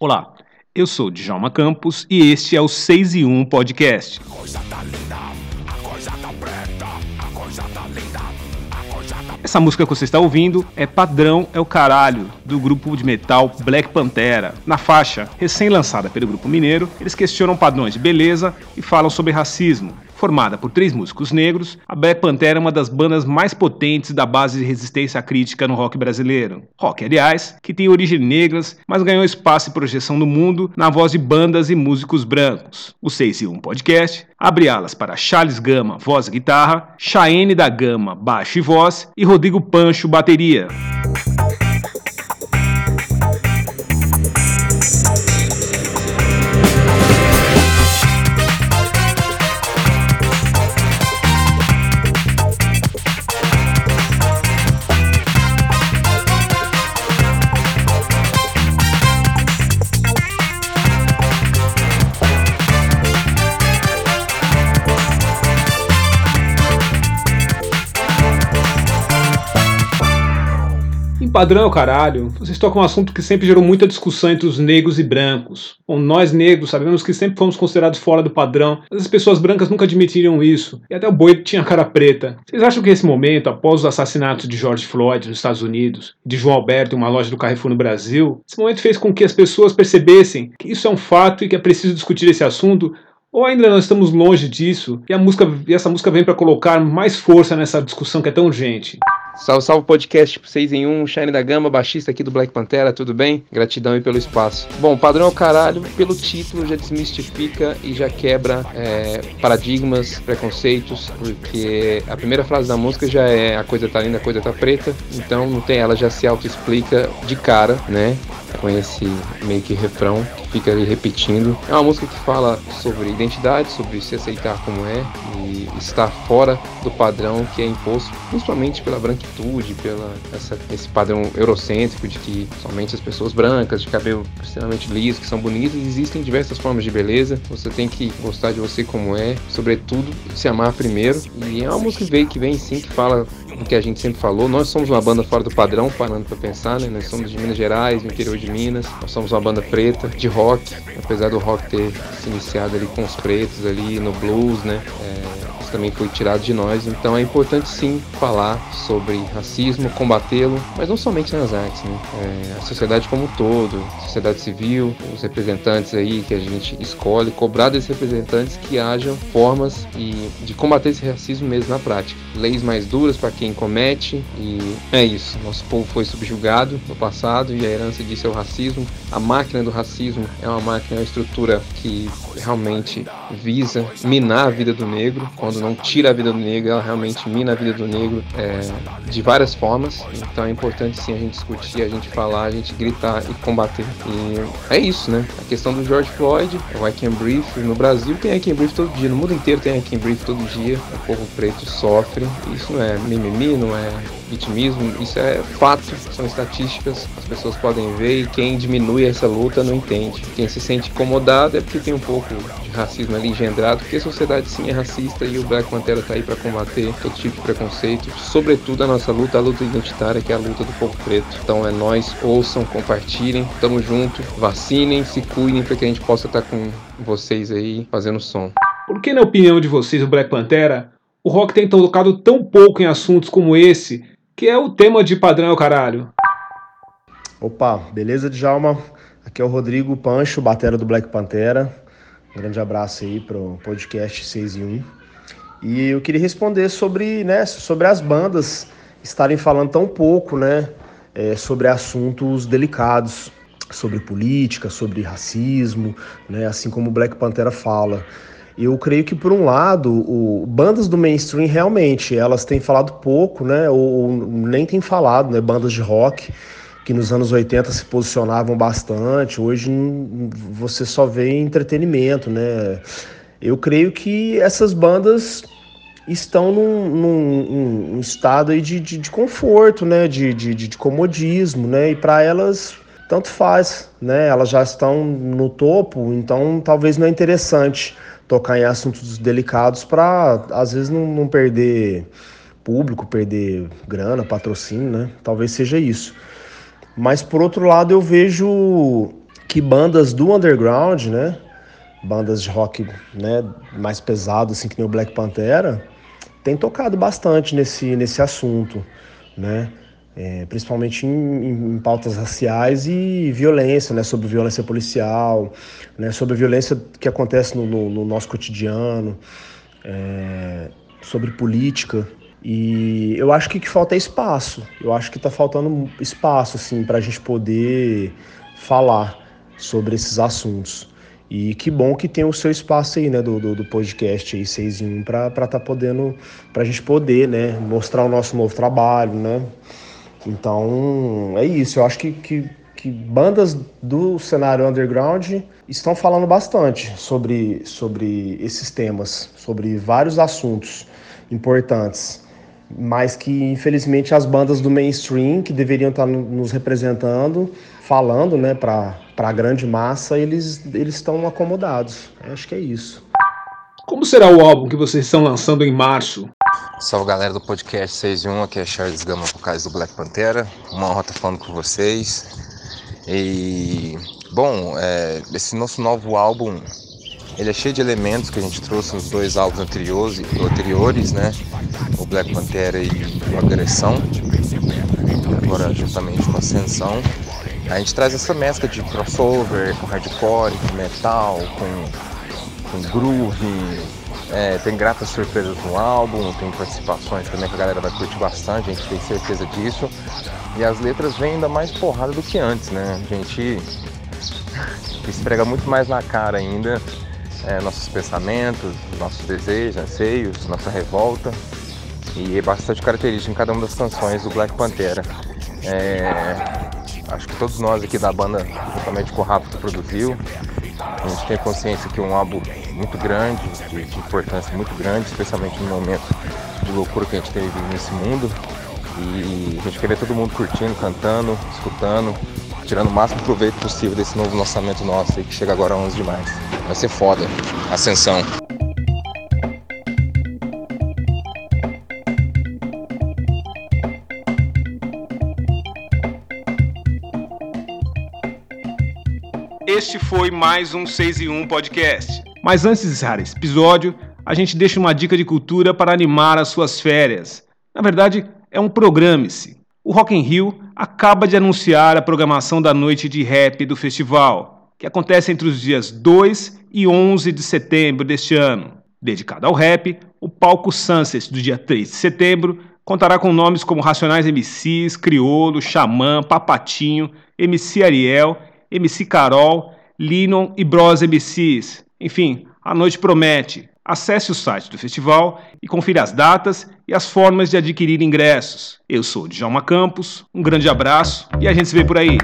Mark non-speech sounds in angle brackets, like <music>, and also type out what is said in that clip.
Olá, eu sou Djalma Campos e este é o 6 e 1 Podcast. Essa música que você está ouvindo é Padrão é o Caralho, do grupo de metal Black Pantera. Na faixa, recém-lançada pelo grupo mineiro, eles questionam padrões de beleza e falam sobre racismo. Formada por três músicos negros, a Black Pantera é uma das bandas mais potentes da base de resistência crítica no rock brasileiro. Rock, aliás, que tem origens negras, mas ganhou espaço e projeção no mundo na voz de bandas e músicos brancos. O 6 e 1 Podcast abre alas para Charles Gama, voz e guitarra, Chaene da Gama, baixo e voz, e Rodrigo Pancho, bateria. Padrão é o caralho. Vocês tocam um assunto que sempre gerou muita discussão entre os negros e brancos. Bom, nós negros sabemos que sempre fomos considerados fora do padrão, mas as pessoas brancas nunca admitiriam isso. E até o boi tinha cara preta. Vocês acham que esse momento, após os assassinatos de George Floyd nos Estados Unidos, de João Alberto em uma loja do Carrefour no Brasil, esse momento fez com que as pessoas percebessem que isso é um fato e que é preciso discutir esse assunto ou ainda nós estamos longe disso e música e essa música vem para colocar mais força nessa discussão que é tão urgente. Salve, salve podcast 6 em 1, Shine da Gama, baixista aqui do Black Pantera, tudo bem? Gratidão aí pelo espaço. Bom, padrão é o caralho, pelo título já desmistifica e já quebra é, paradigmas, preconceitos, porque a primeira frase da música já é a coisa tá linda, a coisa tá preta, então não tem, ela já se auto-explica de cara, né? Com esse meio que refrão que fica ali repetindo. É uma música que fala sobre identidade, sobre se aceitar como é e estar fora do padrão que é imposto, principalmente pela branquitude pela essa, esse padrão eurocêntrico de que somente as pessoas brancas, de cabelo extremamente liso, que são bonitas, existem diversas formas de beleza. Você tem que gostar de você como é, sobretudo se amar primeiro. E é uma música que vem, que vem sim, que fala o que a gente sempre falou. Nós somos uma banda fora do padrão, parando para pensar, né? Nós somos de Minas Gerais, do interior de Minas. Nós somos uma banda preta, de rock, apesar do rock ter se iniciado ali com os pretos ali no blues, né? É, também foi tirado de nós. Então é importante sim falar sobre racismo, combatê-lo, mas não somente nas artes, né? É, a sociedade como um todo, sociedade civil, os representantes aí que a gente escolhe, cobrar desses representantes que hajam formas e de combater esse racismo mesmo na prática. Leis mais duras para quem comete e é isso. Nosso povo foi subjugado no passado e a herança disso é o racismo. A máquina do racismo é uma máquina, é uma estrutura que realmente visa minar a vida do negro quando não tira a vida do negro, ela realmente mina a vida do negro é, de várias formas. Então é importante sim a gente discutir, a gente falar, a gente gritar e combater. E é isso, né? A questão do George Floyd, o I Can Breathe, no Brasil tem I Can Breathe todo dia, no mundo inteiro tem I Can Breathe todo dia. O povo preto sofre. Isso não é mimimi, não é vitimismo, isso é fato, são estatísticas, as pessoas podem ver e quem diminui essa luta não entende. Quem se sente incomodado é porque tem um pouco de racismo ali engendrado, porque a sociedade sim é racista e o Black Pantera tá aí para combater todo tipo de preconceito, sobretudo a nossa luta, a luta identitária, que é a luta do povo preto. Então é nós, ouçam, compartilhem, tamo junto, vacinem, se cuidem para que a gente possa estar tá com vocês aí fazendo som. Por que, na opinião de vocês, o Black Pantera, o rock tem tocado tão pouco em assuntos como esse que é o tema de Padrão é o Caralho. Opa, beleza, Djalma? Aqui é o Rodrigo Pancho, batera do Black Pantera. Um grande abraço aí pro podcast 6 e 1. E eu queria responder sobre, né, sobre as bandas estarem falando tão pouco, né, é, sobre assuntos delicados, sobre política, sobre racismo, né, assim como o Black Pantera fala. Eu creio que, por um lado, o, bandas do mainstream realmente elas têm falado pouco, né? Ou, ou nem têm falado, né? Bandas de rock que nos anos 80 se posicionavam bastante. Hoje você só vê entretenimento, né? Eu creio que essas bandas estão num, num, estado aí de, de, de, conforto, né? De, de, de comodismo, né? E para elas tanto faz, né? Elas já estão no topo, então talvez não é interessante tocar em assuntos delicados para às vezes não, não, perder público, perder grana, patrocínio, né? Talvez seja isso. Mas por outro lado eu vejo que bandas do underground, né, bandas de rock né, mais pesado, assim, que nem o Black Pantera, tem tocado bastante nesse, nesse assunto, né? É, principalmente em, em, pautas raciais e violência, né? Sobre violência policial, né? Sobre violência que acontece no, no, no nosso cotidiano, é, sobre política. E eu acho que, que falta é espaço. Eu acho que está faltando espaço, assim, para a gente poder falar sobre esses assuntos. E que bom que tem o seu espaço aí, né, do, do, do podcast aí, 6 em 1, para estar tá podendo, para a gente poder, né, mostrar o nosso novo trabalho, né. Então, é isso. Eu acho que, que, que bandas do cenário underground estão falando bastante sobre, sobre esses temas, sobre vários assuntos importantes mas que infelizmente as bandas do mainstream que deveriam estar nos representando, falando, né, para a grande massa, eles eles estão acomodados. Acho que é isso. Como será o álbum que vocês estão lançando em março? Salve galera do podcast 6 e 1, aqui é Charles Gama, vocais do Black Pantera. Uma honra estar falando com vocês. E bom, é, esse nosso novo álbum ele é cheio de elementos que a gente trouxe nos dois álbuns anteriores, anteriores né? O Black Pantera e o Agressão, agora juntamente com Ascensão. A gente traz essa mescla de crossover com hardcore, com metal, com, com groove. É, tem gratas surpresas no álbum, tem participações também que a galera vai curtir bastante, a gente tem certeza disso. E as letras vêm ainda mais porrada do que antes, né? A gente <laughs> esfrega muito mais na cara ainda é, nossos pensamentos, nossos desejos, anseios, nossa revolta. E é bastante característico em cada uma das canções do Black Pantera. É, acho que todos nós aqui da banda, juntamente com o Rafa que produziu, a gente tem consciência que é um álbum muito grande, de, de importância muito grande, especialmente no momento de loucura que a gente vivido nesse mundo. E a gente quer ver todo mundo curtindo, cantando, escutando, tirando o máximo proveito possível desse novo lançamento nosso aí que chega agora a 11 de. Vai ser foda. Ascensão. Este foi mais um 6 e 1 podcast. Mas antes de encerrar esse episódio, a gente deixa uma dica de cultura para animar as suas férias. Na verdade, é um programe-se. O Rock in Rio acaba de anunciar a programação da noite de rap do festival, que acontece entre os dias 2 e 11 de setembro deste ano. Dedicado ao rap, o palco Sunset do dia 3 de setembro contará com nomes como Racionais MCs, Criolo, Xamã, Papatinho, MC Ariel, MC Carol, Linon e Bros MCs. Enfim, a noite promete. Acesse o site do festival e confira as datas e as formas de adquirir ingressos. Eu sou o Djalma Campos, um grande abraço e a gente se vê por aí.